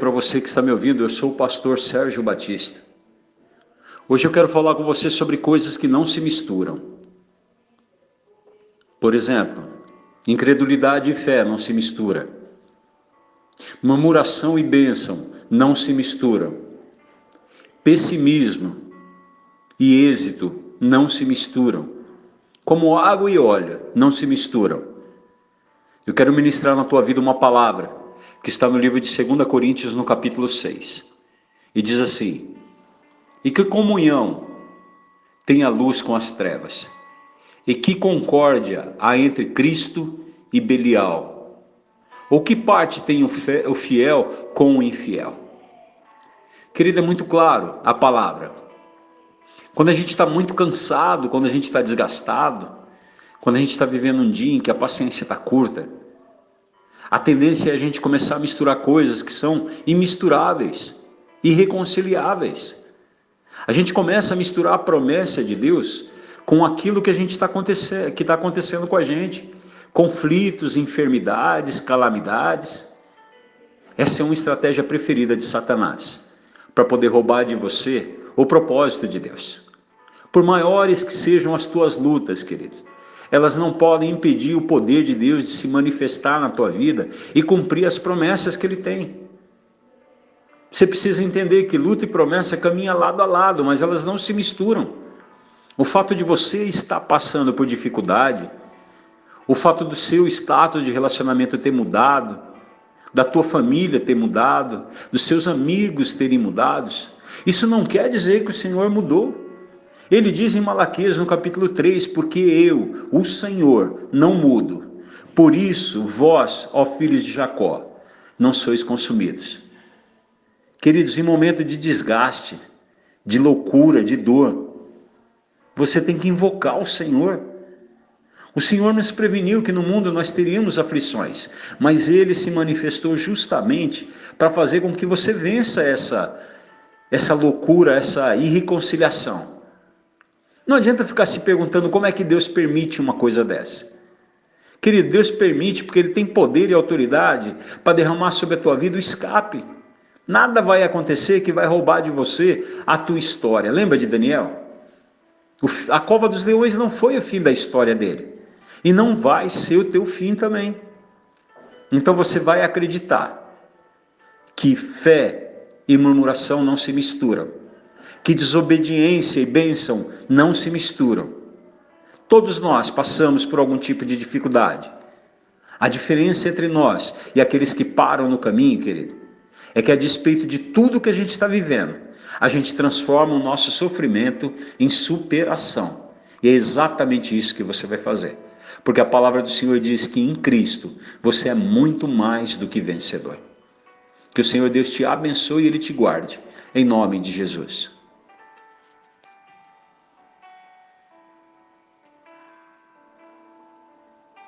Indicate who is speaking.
Speaker 1: para você que está me ouvindo. Eu sou o pastor Sérgio Batista. Hoje eu quero falar com você sobre coisas que não se misturam. Por exemplo, incredulidade e fé não se misturam. Murmuração e bênção não se misturam. Pessimismo e êxito não se misturam. Como água e óleo não se misturam. Eu quero ministrar na tua vida uma palavra que está no livro de 2 Coríntios, no capítulo 6. E diz assim: E que comunhão tem a luz com as trevas? E que concórdia há entre Cristo e Belial? Ou que parte tem o fiel com o infiel? Querida, é muito claro a palavra. Quando a gente está muito cansado, quando a gente está desgastado, quando a gente está vivendo um dia em que a paciência está curta, a tendência é a gente começar a misturar coisas que são imisturáveis, irreconciliáveis. A gente começa a misturar a promessa de Deus com aquilo que a gente está acontecendo, que está acontecendo com a gente, conflitos, enfermidades, calamidades. Essa é uma estratégia preferida de Satanás para poder roubar de você o propósito de Deus. Por maiores que sejam as tuas lutas, querido, elas não podem impedir o poder de Deus de se manifestar na tua vida e cumprir as promessas que Ele tem. Você precisa entender que luta e promessa caminham lado a lado, mas elas não se misturam. O fato de você estar passando por dificuldade, o fato do seu status de relacionamento ter mudado, da tua família ter mudado, dos seus amigos terem mudado, isso não quer dizer que o Senhor mudou. Ele diz em Malaquias no capítulo 3: Porque eu, o Senhor, não mudo. Por isso, vós, ó filhos de Jacó, não sois consumidos. Queridos, em momento de desgaste, de loucura, de dor, você tem que invocar o Senhor. O Senhor nos preveniu que no mundo nós teríamos aflições, mas Ele se manifestou justamente para fazer com que você vença essa, essa loucura, essa irreconciliação. Não adianta ficar se perguntando como é que Deus permite uma coisa dessa. Querido, Deus permite porque Ele tem poder e autoridade para derramar sobre a tua vida o escape. Nada vai acontecer que vai roubar de você a tua história. Lembra de Daniel? A cova dos leões não foi o fim da história dele. E não vai ser o teu fim também. Então você vai acreditar que fé e murmuração não se misturam que desobediência e bênção não se misturam. Todos nós passamos por algum tipo de dificuldade. A diferença entre nós e aqueles que param no caminho, querido, é que a despeito de tudo que a gente está vivendo, a gente transforma o nosso sofrimento em superação. E é exatamente isso que você vai fazer. Porque a palavra do Senhor diz que em Cristo você é muito mais do que vencedor. Que o Senhor Deus te abençoe e Ele te guarde. Em nome de Jesus.